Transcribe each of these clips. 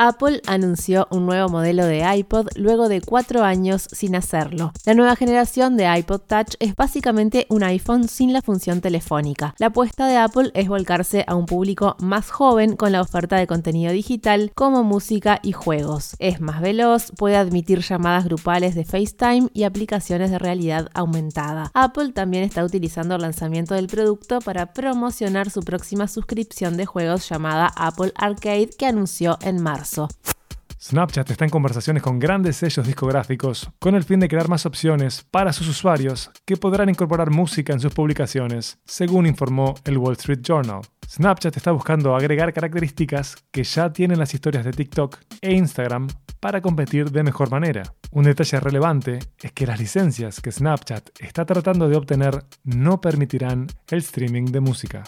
Apple anunció un nuevo modelo de iPod luego de cuatro años sin hacerlo. La nueva generación de iPod Touch es básicamente un iPhone sin la función telefónica. La apuesta de Apple es volcarse a un público más joven con la oferta de contenido digital como música y juegos. Es más veloz, puede admitir llamadas grupales de FaceTime y aplicaciones de realidad aumentada. Apple también está utilizando el lanzamiento del producto para promocionar su próxima suscripción de juegos llamada Apple Arcade que anunció en marzo. Snapchat está en conversaciones con grandes sellos discográficos con el fin de crear más opciones para sus usuarios que podrán incorporar música en sus publicaciones, según informó el Wall Street Journal. Snapchat está buscando agregar características que ya tienen las historias de TikTok e Instagram para competir de mejor manera. Un detalle relevante es que las licencias que Snapchat está tratando de obtener no permitirán el streaming de música.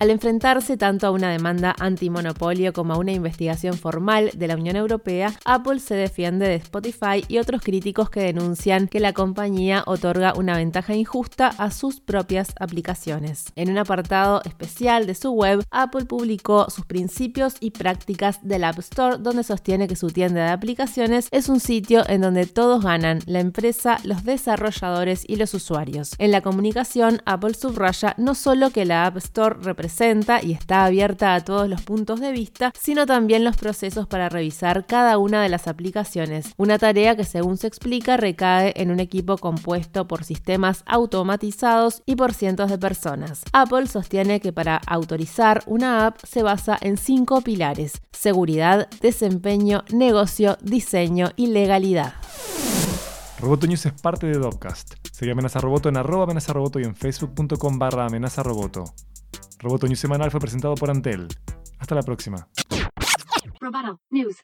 Al enfrentarse tanto a una demanda antimonopolio como a una investigación formal de la Unión Europea, Apple se defiende de Spotify y otros críticos que denuncian que la compañía otorga una ventaja injusta a sus propias aplicaciones. En un apartado especial de su web, Apple publicó sus principios y prácticas del App Store, donde sostiene que su tienda de aplicaciones es un sitio en donde todos ganan, la empresa, los desarrolladores y los usuarios. En la comunicación, Apple subraya no solo que la App Store representa y está abierta a todos los puntos de vista, sino también los procesos para revisar cada una de las aplicaciones, una tarea que según se explica recae en un equipo compuesto por sistemas automatizados y por cientos de personas. Apple sostiene que para autorizar una app se basa en cinco pilares, seguridad, desempeño, negocio, diseño y legalidad. Roboto News es parte de Dopcast. Sigue Amenaza en arroba y en facebook.com barra amenaza roboto. Roboto News semanal fue presentado por Antel. Hasta la próxima. News.